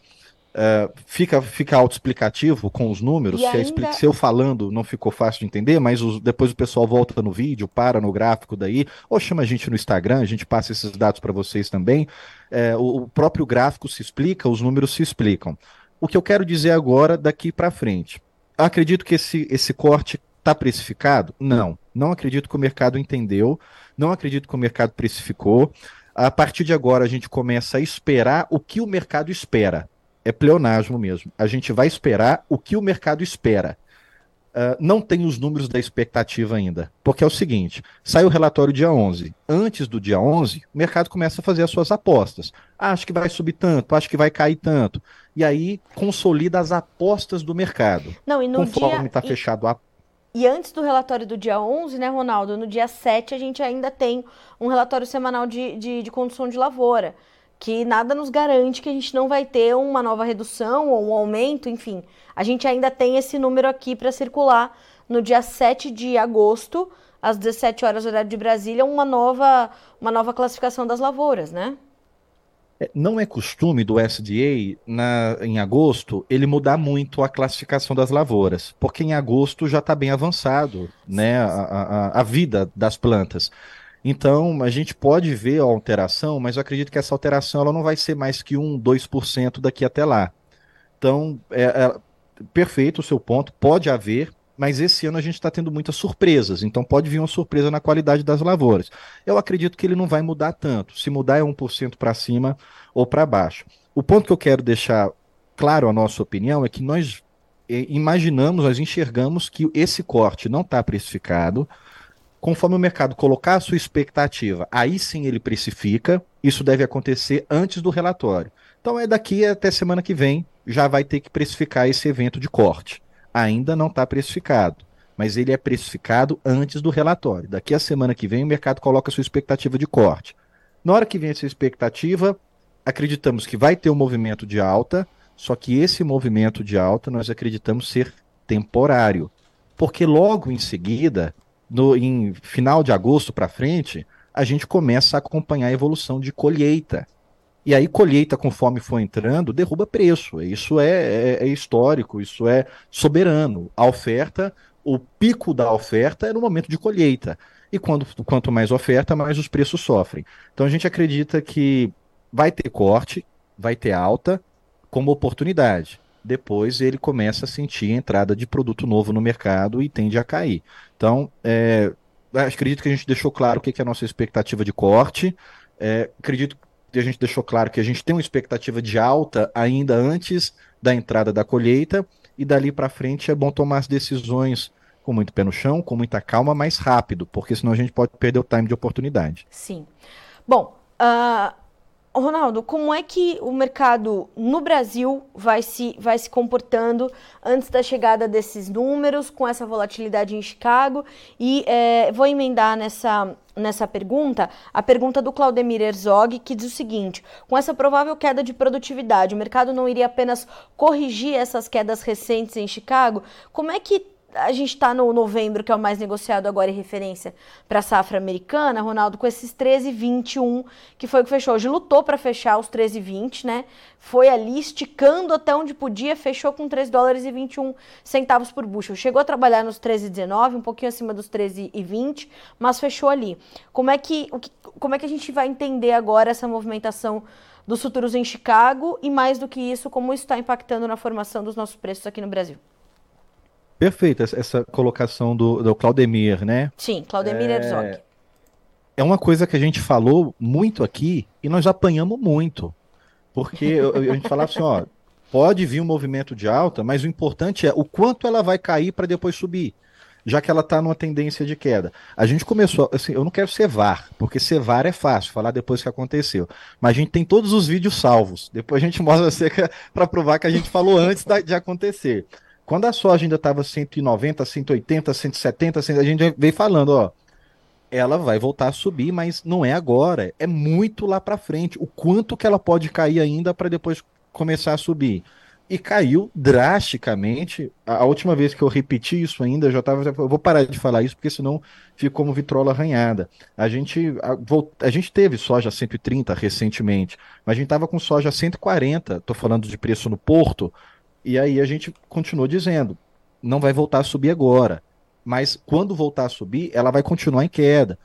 Uh, fica fica autoexplicativo com os números. Se, ainda... se, eu falando não ficou fácil de entender, mas os, depois o pessoal volta no vídeo, para no gráfico daí, ou chama a gente no Instagram, a gente passa esses dados para vocês também. É, o, o, próprio gráfico se explica, os números se explicam. O que eu quero dizer agora, daqui para frente. Acredito que esse, esse corte está precificado? Não. Não acredito que o mercado entendeu, não acredito que o mercado precificou. A partir de agora, a gente começa a esperar o que o mercado espera. É pleonasmo mesmo. A gente vai esperar o que o mercado espera. Uh, não tem os números da expectativa ainda. Porque é o seguinte: sai o relatório dia 11. Antes do dia 11, o mercado começa a fazer as suas apostas. Ah, acho que vai subir tanto, acho que vai cair tanto. E aí consolida as apostas do mercado. Não, e no Conforme está fechado a e antes do relatório do dia 11, né, Ronaldo, no dia 7 a gente ainda tem um relatório semanal de, de, de condução de lavoura, que nada nos garante que a gente não vai ter uma nova redução ou um aumento, enfim. A gente ainda tem esse número aqui para circular no dia 7 de agosto, às 17 horas horário de Brasília, uma nova, uma nova classificação das lavouras, né? É, não é costume do SDA, na, em agosto, ele mudar muito a classificação das lavouras, porque em agosto já está bem avançado né, a, a, a, vida das plantas. Então, a gente pode ver a alteração, mas eu acredito que essa alteração ela não vai ser mais que 1, 2% daqui até lá. Então, é, é, perfeito o seu ponto, pode haver, mas esse ano a gente está tendo muitas surpresas, então pode vir uma surpresa na qualidade das lavouras. Eu acredito que ele não vai mudar tanto, se mudar é 1% para cima ou para baixo. O ponto que eu quero deixar claro a nossa opinião é que nós eh, imaginamos, nós enxergamos que esse corte não está precificado. Conforme o mercado colocar a sua expectativa, aí sim ele precifica. Isso deve acontecer antes do relatório. Então é daqui até semana que vem, já vai ter que precificar esse evento de corte ainda não está precificado, mas ele é precificado antes do relatório. Daqui a semana que vem, o mercado coloca sua expectativa de corte. Na hora que vem essa expectativa, acreditamos que vai ter um movimento de alta, só que esse movimento de alta nós acreditamos ser temporário, porque logo em seguida, no em final de agosto para frente, a gente começa a acompanhar a evolução de colheita. E aí, colheita, conforme for entrando, derruba preço. Isso é, é, é, histórico, isso é soberano. A oferta, o pico da oferta é no momento de colheita. E quando, quanto mais oferta, mais os preços sofrem. Então a gente acredita que vai ter corte, vai ter alta como oportunidade. Depois ele começa a sentir a entrada de produto novo no mercado e tende a cair. Então, é, acredito que a gente deixou claro o que é a nossa expectativa de corte. É, acredito a gente deixou claro que a gente tem uma expectativa de alta ainda antes da entrada da colheita, e dali para frente é bom tomar as decisões com muito pé no chão, com muita calma, mais rápido, porque senão a gente pode perder o time de oportunidade. Sim. Bom, uh, Ronaldo, como é que o mercado no Brasil vai se, vai se comportando antes da chegada desses números, com essa volatilidade em Chicago? E é, vou emendar nessa, nessa pergunta a pergunta do Claudemir Herzog, que diz o seguinte: com essa provável queda de produtividade, o mercado não iria apenas corrigir essas quedas recentes em Chicago? Como é que a gente está no novembro, que é o mais negociado agora em referência para a safra americana, Ronaldo, com esses 13,21, que foi o que fechou. Hoje lutou para fechar os 13,20, né? Foi ali esticando até onde podia, fechou com 3 dólares e 21 centavos por bushel. Chegou a trabalhar nos 13,19, um pouquinho acima dos 13,20, mas fechou ali. Como é que, o que, como é que a gente vai entender agora essa movimentação dos futuros em Chicago e mais do que isso, como isso está impactando na formação dos nossos preços aqui no Brasil? Perfeito essa colocação do, do Claudemir, né? Sim, Claudemir é... Herzog. É uma coisa que a gente falou muito aqui e nós apanhamos muito. Porque a gente falava assim, ó, (laughs) pode vir um movimento de alta, mas o importante é o quanto ela vai cair para depois subir, já que ela está numa tendência de queda. A gente começou, assim, eu não quero ser VAR, porque ser VAR é fácil, falar depois que aconteceu. Mas a gente tem todos os vídeos salvos. Depois a gente (laughs) mostra você (laughs) para provar que a gente falou antes da, de acontecer. Quando a soja ainda estava 190, 180, 170, a gente veio falando, ó, ela vai voltar a subir, mas não é agora, é muito lá para frente. O quanto que ela pode cair ainda para depois começar a subir? E caiu drasticamente. A, a, última vez que eu repeti isso ainda, eu já estava. Eu vou parar de falar isso, porque senão fica como vitrola arranhada. A gente, a, a gente teve soja 130 recentemente, mas a gente estava com soja 140. Estou falando de preço no porto, e aí a gente continuou dizendo, não vai voltar a subir agora, mas quando voltar a subir, ela vai continuar em queda.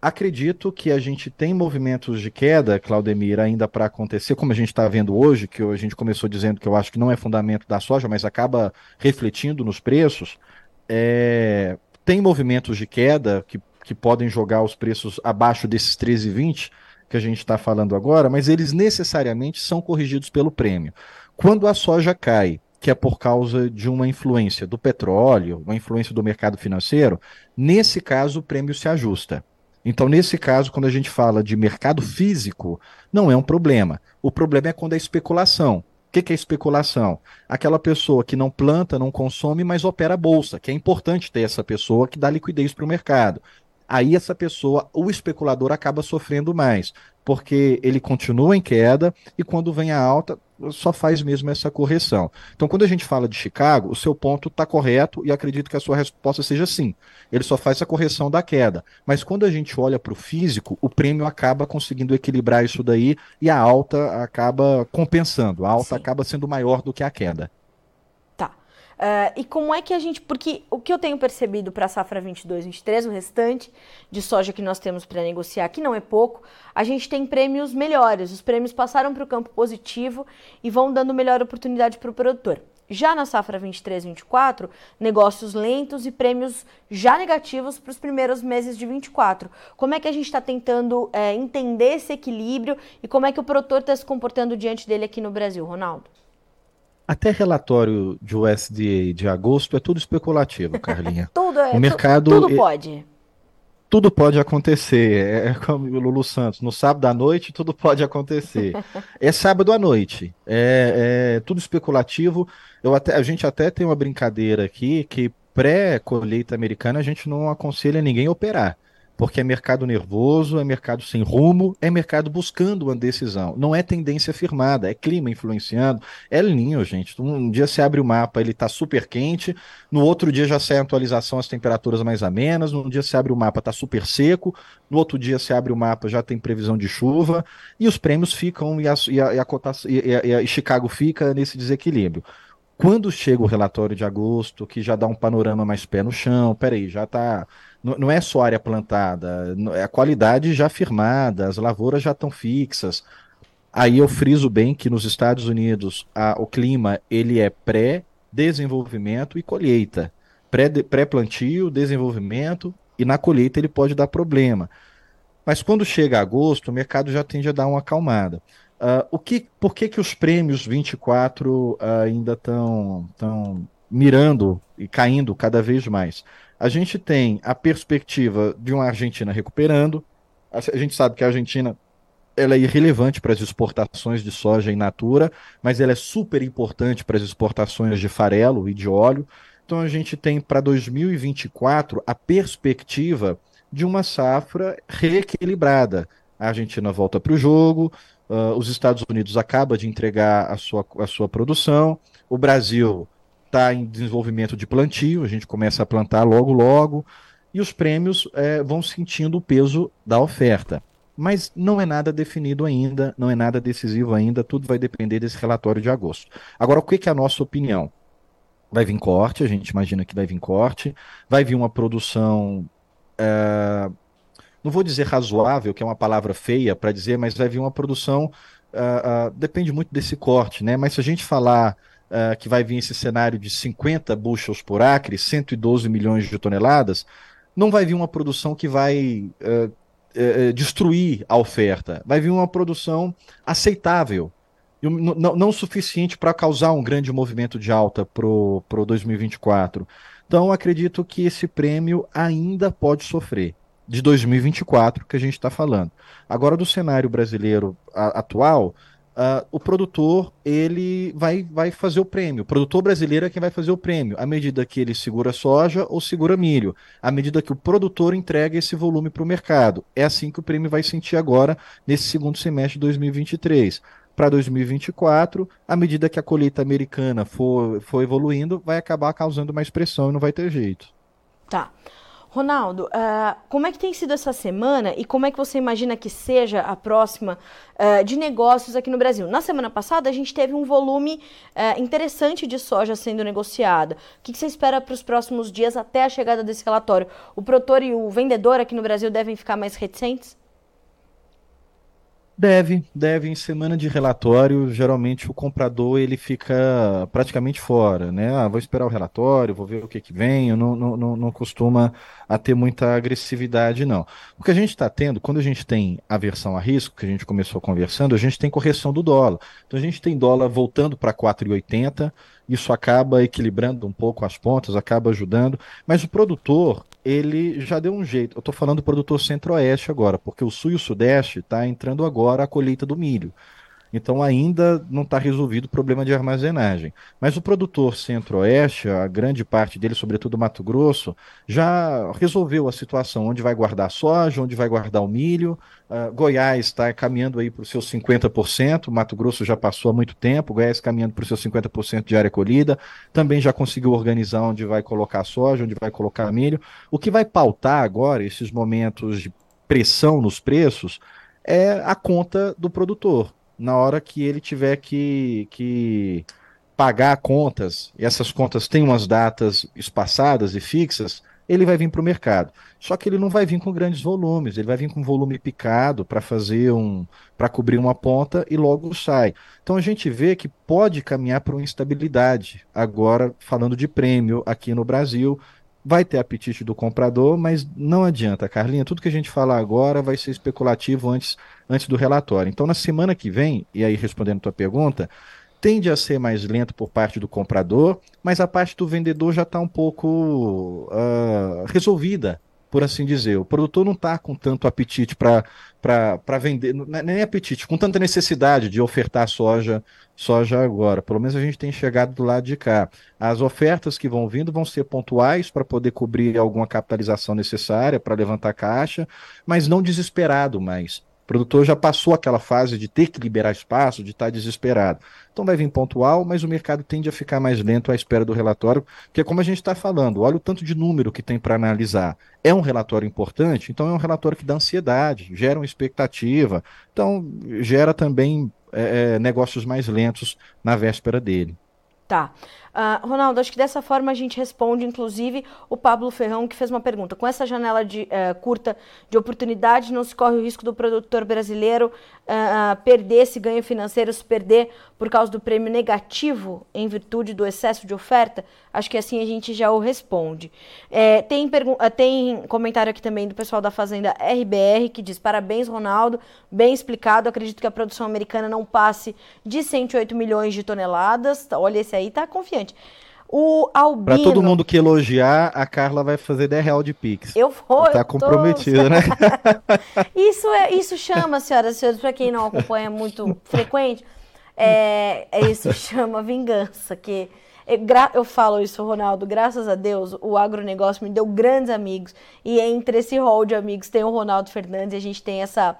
Acredito que a gente tem movimentos de queda, Claudemir, ainda para acontecer, como a gente está vendo hoje, que a gente começou dizendo que eu acho que não é fundamento da soja, mas acaba refletindo nos preços. É... Tem movimentos de queda que, que podem jogar os preços abaixo desses 13,20 que a gente está falando agora, mas eles necessariamente são corrigidos pelo prêmio. Quando a soja cai, que é por causa de uma influência do petróleo, uma influência do mercado financeiro, nesse caso o prêmio se ajusta. Então, nesse caso, quando a gente fala de mercado físico, não é um problema. O problema é quando é especulação. O que, é especulação? Aquela pessoa que não planta, não consome, mas opera a bolsa, que é importante ter essa pessoa que dá liquidez para o mercado aí essa pessoa, o especulador, acaba sofrendo mais, porque ele continua em queda e quando vem a alta, só faz mesmo essa correção. Então, quando a gente fala de Chicago, o seu ponto está correto e acredito que a sua resposta seja sim. Ele só faz a correção da queda. Mas quando a gente olha para o físico, o prêmio acaba conseguindo equilibrar isso daí e a alta acaba compensando. A alta sim. acaba sendo maior do que a queda. Uh, e como é que a gente. Porque o que eu tenho percebido para a safra 22, 23, o restante de soja que nós temos para negociar, que não é pouco, a gente tem prêmios melhores. Os prêmios passaram para o campo positivo e vão dando melhor oportunidade para o produtor. Já na safra 23, 24, negócios lentos e prêmios já negativos para os primeiros meses de 24. Como é que a gente está tentando é, entender esse equilíbrio e como é que o produtor está se comportando diante dele aqui no Brasil, Ronaldo? Até relatório de USDA de agosto é tudo especulativo, Carlinha. (laughs) tudo é. O mercado, tudo pode. Tudo pode acontecer. É, é como o Lulu Santos. No sábado à noite, tudo pode acontecer. (laughs) é sábado à noite. É, é tudo especulativo. Eu até, a gente até tem uma brincadeira aqui que pré-colheita americana a gente não aconselha ninguém a operar porque é mercado nervoso, é mercado sem rumo, é mercado buscando uma decisão. Não é tendência firmada, é clima influenciando. É linho, gente. Um dia você abre o mapa, ele está super quente, no outro dia já sai a atualização, as temperaturas mais amenas, no dia você abre o mapa, está super seco, no outro dia você abre o mapa, já tem previsão de chuva, e os prêmios ficam, e, e, a, e, a, e, a, e Chicago fica nesse desequilíbrio. Quando chega o relatório de agosto, que já dá um panorama mais pé no chão, peraí, já está não é só área plantada, é a qualidade já firmada, as lavouras já estão fixas. Aí eu friso bem que nos Estados Unidos a, o clima ele é pré-desenvolvimento e colheita. Pré-plantio, desenvolvimento e na colheita ele pode dar problema. Mas quando chega agosto, o mercado já tende a dar uma acalmada. Uh, o que, por que, que os prêmios 24 uh, ainda estão tão mirando e caindo cada vez mais? A gente tem a perspectiva de uma Argentina recuperando. A gente sabe que a Argentina ela é irrelevante para as exportações de soja in natura, mas ela é super importante para as exportações de farelo e de óleo. Então a gente tem para 2024 a perspectiva de uma safra reequilibrada. A Argentina volta para o jogo, uh, os Estados Unidos acaba de entregar a sua, a sua produção, o Brasil está em desenvolvimento de plantio, a gente começa a plantar logo, logo, e os prêmios é, vão sentindo o peso da oferta. Mas não é nada definido ainda, não é nada decisivo ainda, tudo vai depender desse relatório de agosto. Agora, o que, que é a nossa opinião? Vai vir corte, a gente imagina que vai vir corte, vai vir uma produção. É, não vou dizer razoável, que é uma palavra feia para dizer, mas vai vir uma produção. Uh, uh, depende muito desse corte, né? Mas se a gente falar uh, que vai vir esse cenário de 50 bushels por acre, 112 milhões de toneladas, não vai vir uma produção que vai uh, uh, destruir a oferta. Vai vir uma produção aceitável, não, não suficiente para causar um grande movimento de alta para o 2024. Então, acredito que esse prêmio ainda pode sofrer de 2024 que a gente está falando. Agora, do cenário brasileiro atual, Uh, o produtor ele vai, vai fazer o prêmio. O produtor brasileiro é quem vai fazer o prêmio, à medida que ele segura soja ou segura milho, à medida que o produtor entrega esse volume para o mercado. É assim que o prêmio vai sentir agora, nesse segundo semestre de 2023. Para 2024, à medida que a colheita americana for, for evoluindo, vai acabar causando mais pressão e não vai ter jeito. Tá. Ronaldo, uh, como é que tem sido essa semana e como é que você imagina que seja a próxima uh, de negócios aqui no Brasil? Na semana passada, a gente teve um volume uh, interessante de soja sendo negociado. O que, que você espera para os próximos dias até a chegada desse relatório? O produtor e o vendedor aqui no Brasil devem ficar mais reticentes? Deve, deve. Em semana de relatório, geralmente o comprador ele fica praticamente fora, né? Ah, vou esperar o relatório, vou ver o que que vem. Não, não, não, costuma a ter muita agressividade, não. O que a gente está tendo, quando a gente tem aversão a risco, que a gente começou conversando, a gente tem correção do dólar. Então a gente tem dólar voltando para 4,80 isso acaba equilibrando um pouco as pontas, acaba ajudando, mas o produtor, ele já deu um jeito. Eu estou falando do produtor centro-oeste agora, porque o sul e o sudeste está entrando agora a colheita do milho. Então ainda não está resolvido o problema de armazenagem. Mas o produtor centro-oeste, a grande parte dele, sobretudo Mato Grosso, já resolveu a situação onde vai guardar soja, onde vai guardar o milho. Uh, Goiás está caminhando aí para os seus 50%, Mato Grosso já passou há muito tempo, Goiás caminhando para os seus 50% de área colhida, também já conseguiu organizar onde vai colocar soja, onde vai colocar milho. O que vai pautar agora, esses momentos de pressão nos preços, é a conta do produtor na hora que ele tiver que, que pagar contas, e essas contas têm umas datas espaçadas e fixas, ele vai vir para o mercado. Só que ele não vai vir com grandes volumes, ele vai vir com volume picado para fazer um. para cobrir uma ponta e logo sai. Então a gente vê que pode caminhar para uma instabilidade. Agora, falando de prêmio aqui no Brasil, vai ter apetite do comprador, mas não adianta, Carlinha. Tudo que a gente falar agora vai ser especulativo antes, antes do relatório. Então, na semana que vem, e aí respondendo a tua pergunta, tende a ser mais lento por parte do comprador, mas a parte do vendedor já está um pouco uh, resolvida por assim dizer. O produtor não está com tanto apetite para vender, é nem apetite, com tanta necessidade de ofertar soja, soja agora. Pelo menos a gente tem chegado do lado de cá. As ofertas que vão vindo vão ser pontuais para poder cobrir alguma capitalização necessária para levantar caixa, mas não desesperado mais. O produtor já passou aquela fase de ter que liberar espaço, de estar desesperado. Então vai vir pontual, mas o mercado tende a ficar mais lento à espera do relatório, que é como a gente está falando, olha o tanto de número que tem para analisar. É um relatório importante, então é um relatório que dá ansiedade, gera uma expectativa, então gera também é, é negócios mais lentos na véspera dele. Tá. Uh, Ronaldo, acho que dessa forma a gente responde, inclusive, o Pablo Ferrão, que fez uma pergunta. Com essa janela de, uh, curta de oportunidade, não se corre o risco do produtor brasileiro uh, perder esse ganho financeiro, se perder por causa do prêmio negativo em virtude do excesso de oferta? Acho que assim a gente já o responde. É, tem, tem comentário aqui também do pessoal da Fazenda RBR, que diz, parabéns, Ronaldo, bem explicado, acredito que a produção americana não passe de 108 milhões de toneladas. Olha, esse aí tá confiante gente. O Albino. Pra todo mundo que elogiar, a Carla vai fazer 10 real de Pix. Eu vou. Tá comprometida, né? (laughs) isso, é, isso chama, senhoras e senhores, pra quem não acompanha muito (laughs) frequente, é, é isso chama vingança. Que eu, eu falo isso, Ronaldo, graças a Deus, o agronegócio me deu grandes amigos. E entre esse hall de amigos tem o Ronaldo Fernandes e a gente tem essa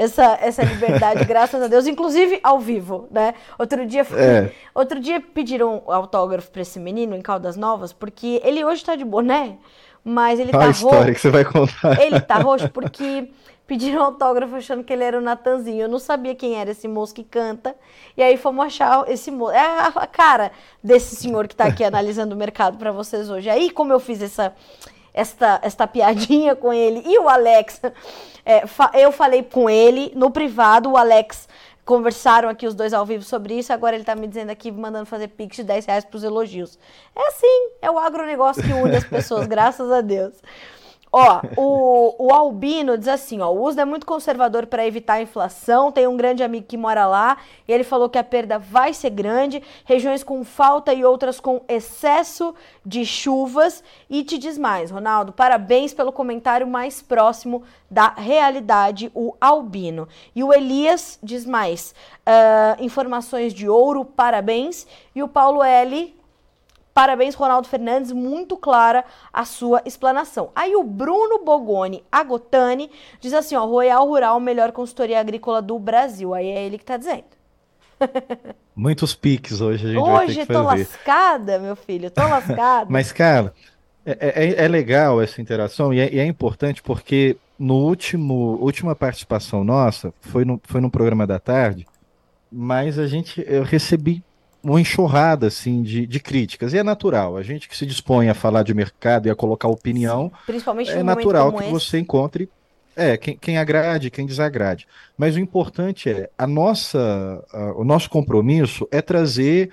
essa, essa liberdade, (laughs) graças a Deus, inclusive ao vivo, né? Outro dia, é. outro dia pediram autógrafo para esse menino em Caldas Novas, porque ele hoje tá de boné, mas ele (laughs) Qual tá a história roxo. que você vai contar? Ele tá roxo (laughs) porque pediram autógrafo achando que ele era o Natanzinho. Eu não sabia quem era esse moço que canta. E aí fomos achar esse moço. É a cara desse senhor que tá aqui analisando o mercado para vocês hoje. Aí, como eu fiz essa esta, esta piadinha com ele e o Alex. É, fa eu falei com ele no privado, o Alex conversaram aqui os dois ao vivo sobre isso. Agora ele tá me dizendo aqui, mandando fazer pix de 10 reais pros elogios. É assim, é o agronegócio que une as pessoas, (laughs) graças a Deus. Ó, o, o Albino diz assim, ó, o uso é muito conservador para evitar a inflação. Tem um grande amigo que mora lá e ele falou que a perda vai ser grande, regiões com falta e outras com excesso de chuvas. E te diz mais, Ronaldo, parabéns pelo comentário mais próximo da realidade, o Albino. E o Elias diz mais, uh, informações de ouro, parabéns. E o Paulo L Parabéns, Ronaldo Fernandes, muito clara a sua explanação. Aí o Bruno Bogoni Agotani diz assim, ó, Royal Rural, melhor consultoria agrícola do Brasil. Aí é ele que tá dizendo. (laughs) Muitos piques hoje a gente hoje tô lascada, meu filho, tô (laughs) lascada. Mas, cara, é, é, é, legal essa interação e é, e é, importante porque no último última participação nossa foi no, foi no programa da tarde, mas a gente eu recebi uma enxurrada assim de, de críticas. E é natural. A gente que se dispõe a falar de mercado e a colocar opinião, Principalmente é natural que esse. você encontre É, quem, quem agrade, quem desagrade. Mas o importante é, a nossa, a, o nosso compromisso é trazer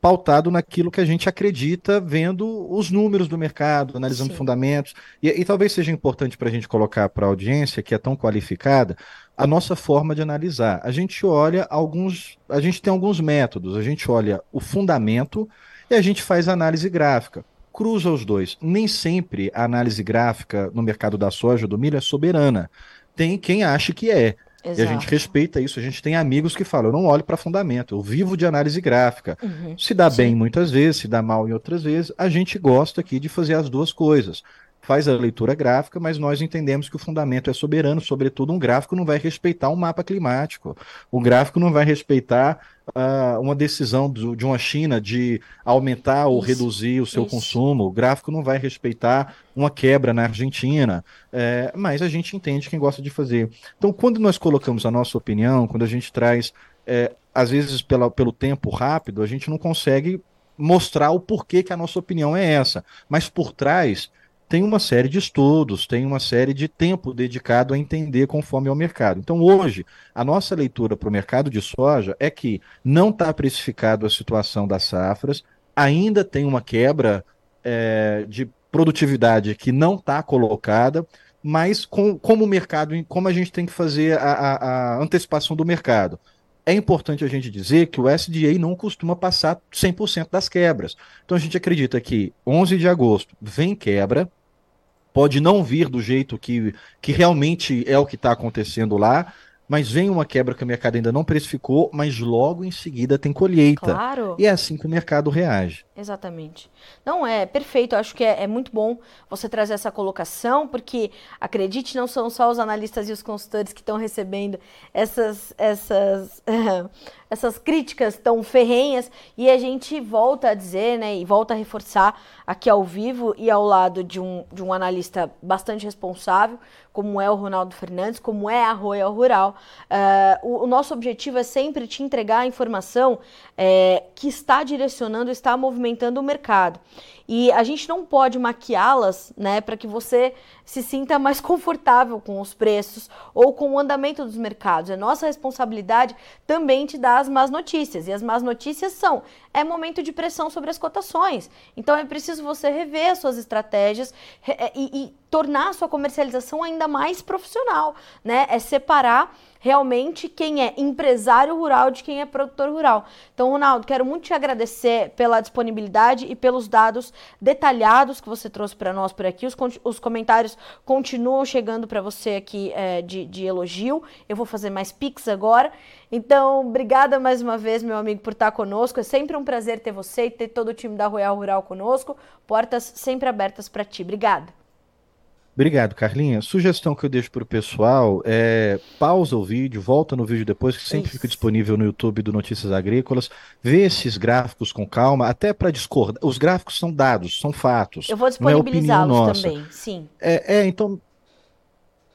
pautado naquilo que a gente acredita, vendo os números do mercado, analisando Sim. fundamentos. E, e, talvez seja importante para a gente colocar para a audiência, que é tão qualificada, a nossa forma de analisar. A gente olha alguns, a gente tem alguns métodos, a gente olha o fundamento e a gente faz análise gráfica. Cruza os dois. Nem sempre a análise gráfica no mercado da soja do milho é soberana. Tem quem acha que é. Exato. E a gente respeita isso. A gente tem amigos que falam: eu não olho para fundamento, eu vivo de análise gráfica. Uhum. Se dá Sim. bem muitas vezes, se dá mal em outras vezes. A gente gosta aqui de fazer as duas coisas. Faz a leitura gráfica, mas nós entendemos que o fundamento é soberano, sobretudo um gráfico não vai respeitar um mapa climático. O gráfico não vai respeitar uh, uma decisão do, de uma China de aumentar ou reduzir o seu isso. consumo. O gráfico não vai respeitar uma quebra na Argentina. É, mas a gente entende quem gosta de fazer. Então, quando nós colocamos a nossa opinião, quando a gente traz, é, às vezes pela, pelo tempo rápido, a gente não consegue mostrar o porquê que a nossa opinião é essa. Mas por trás tem uma série de estudos, tem uma série de tempo dedicado a entender conforme é o mercado. Então, hoje, a nossa leitura para o mercado de soja é que não está precificado a situação das safras, ainda tem uma quebra é, de produtividade que não está colocada, mas com, como o mercado, como a gente tem que fazer a, a, a antecipação do mercado. É importante a gente dizer que o SDA não costuma passar 100% das quebras. Então a gente acredita que 11 de agosto vem quebra, pode não vir do jeito que, que realmente é o que está acontecendo lá, mas vem uma quebra que o mercado ainda não precificou, mas logo em seguida tem colheita. Claro. E é assim que o mercado reage. Exatamente. Não, é perfeito. Eu acho que é, é, muito bom você trazer essa colocação, porque, acredite, não são só os analistas e os consultores que estão recebendo essas, essas, (laughs) essas críticas tão ferrenhas. E a gente volta a dizer, né, e volta a reforçar aqui ao vivo e ao lado de um, de um analista bastante responsável, como é o Ronaldo Fernandes, como é a Royal Rural. Uh, o, o, nosso objetivo é sempre te entregar a informação é, que está direcionando, está movimentando o mercado. E a gente não pode maquiá-las, né, para que você se sinta mais confortável com os preços ou com o andamento dos mercados. É nossa responsabilidade também te dar as más notícias. E as más notícias são: é momento de pressão sobre as cotações. Então é preciso você rever as suas estratégias é, e, e tornar a sua comercialização ainda mais profissional, né? É separar realmente quem é empresário rural de quem é produtor rural. Então, Ronaldo, quero muito te agradecer pela disponibilidade e pelos dados detalhados que você trouxe para nós por aqui. Os, os, comentários continuam chegando para você aqui é, de, de elogio. Eu vou fazer mais pics agora. Então, obrigada mais uma vez, meu amigo, por estar conosco. É sempre um prazer ter você e ter todo o time da Royal Rural conosco. Portas sempre abertas para ti. Obrigada. Obrigado, Carlinha. Sugestão que eu deixo para o pessoal é pausa o vídeo, volta no vídeo depois, que sempre Isso. fica disponível no YouTube do Notícias Agrícolas. Vê esses gráficos com calma, até para discordar. Os gráficos são dados, são fatos. Eu vou é disponibilizá-los também, sim. É, é, então.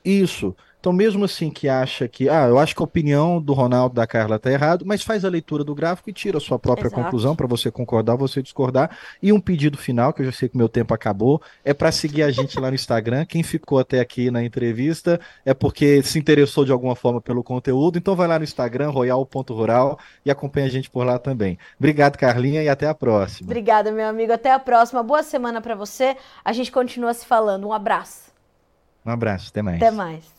Isso. Então, mesmo assim que acha que, ah, eu acho que a opinião do Ronaldo da Carla está errado, mas faz a leitura do gráfico e tira a sua própria Exato. conclusão para você concordar, você discordar. E um pedido final, que eu já sei que meu tempo acabou, é para seguir a gente lá no Instagram. Quem ficou até aqui na entrevista é porque se interessou de alguma forma pelo conteúdo, então vai lá no Instagram, royal.rural, e acompanha a gente por lá também. Obrigado, Carlinha, e até a próxima. Obrigada, meu amigo. Até a próxima. Boa semana para você. A gente continua se falando. Um abraço. Um abraço, até mais. Até mais.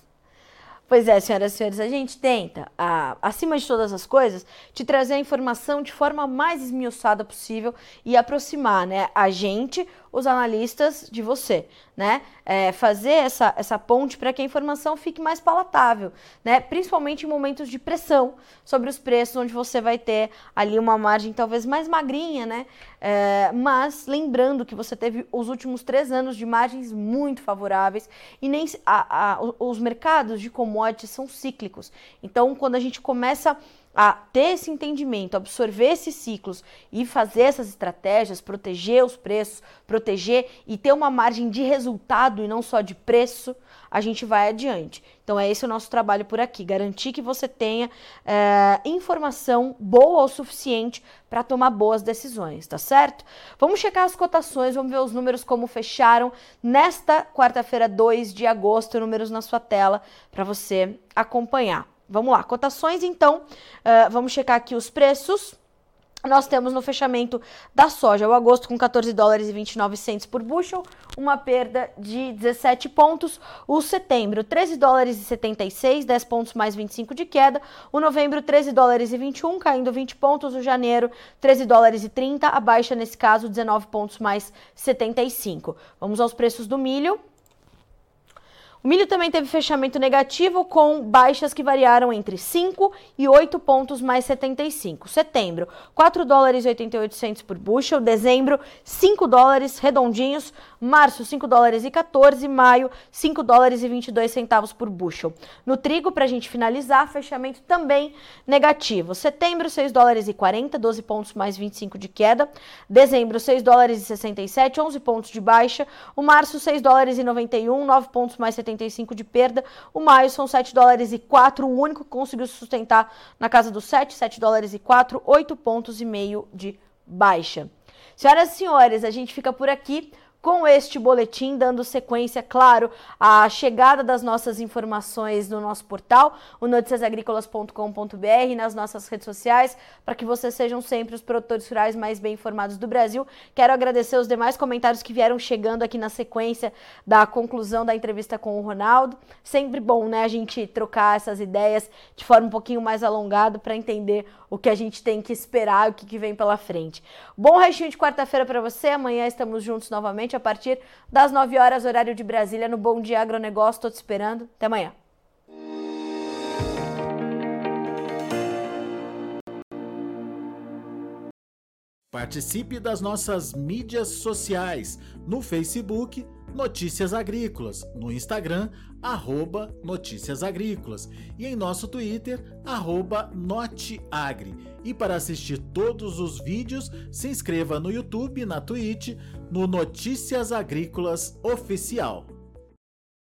Pois é, senhoras e senhores, a gente tenta, a, acima de todas as coisas, te trazer a informação de forma mais esmiuçada possível e aproximar né, a gente, os analistas, de você né? É, fazer essa, essa ponte para que a informação fique mais palatável, né? Principalmente em momentos de pressão sobre os preços, onde você vai ter ali uma margem talvez mais magrinha, né? É, mas lembrando que você teve os últimos três anos de margens muito favoráveis e nem a, a, os mercados de commodities são cíclicos. Então, quando a gente começa a ter esse entendimento, absorver esses ciclos e fazer essas estratégias, proteger os preços, proteger e ter uma margem de resultado e não só de preço, a gente vai adiante. Então, é esse o nosso trabalho por aqui: garantir que você tenha é, informação boa o suficiente para tomar boas decisões, tá certo? Vamos checar as cotações, vamos ver os números como fecharam nesta quarta-feira, 2 de agosto, números na sua tela para você acompanhar. Vamos lá, cotações então, uh, vamos checar aqui os preços. Nós temos no fechamento da soja o agosto com 14 dólares e 29 centos por bushel, uma perda de 17 pontos. O setembro, 13 dólares e 76, 10 pontos mais 25 de queda. O novembro, 13 dólares e 21, caindo 20 pontos. O janeiro, 13 dólares e 30, a baixa nesse caso, 19 pontos mais 75. Vamos aos preços do milho. O milho também teve fechamento negativo, com baixas que variaram entre 5 e 8 pontos mais 75. Setembro, 4 dólares e 88 por bushel. Dezembro, 5 dólares redondinhos. Março, 5 dólares e 14. Maio, 5 dólares e 22 centavos por bushel. No trigo, para a gente finalizar, fechamento também negativo. Setembro, 6 dólares e 40, 12 pontos mais 25 de queda. Dezembro, 6 dólares e 67, 11 pontos de baixa. O março, 6 dólares e 91, 9 pontos mais 75 de perda. O maio são 7 dólares e 4, o único que conseguiu se sustentar na casa dos 7, 7 dólares e 4, 8 pontos e meio de baixa. Senhoras e senhores, a gente fica por aqui com este boletim, dando sequência, claro, à chegada das nossas informações no nosso portal, o noticiasagricolas.com.br, nas nossas redes sociais, para que vocês sejam sempre os produtores rurais mais bem informados do Brasil. Quero agradecer os demais comentários que vieram chegando aqui na sequência da conclusão da entrevista com o Ronaldo. Sempre bom, né, a gente trocar essas ideias de forma um pouquinho mais alongada para entender o que a gente tem que esperar, o que, que vem pela frente. Bom restinho de quarta-feira para você. Amanhã estamos juntos novamente a partir das 9 horas, horário de Brasília, no Bom Dia Agronegócio. Estou te esperando. Até amanhã. Participe das nossas mídias sociais no Facebook Notícias Agrícolas, no Instagram, arroba Notícias Agrícolas e em nosso Twitter, arroba Noteagri. E para assistir todos os vídeos, se inscreva no YouTube, na Twitch, no Notícias Agrícolas Oficial.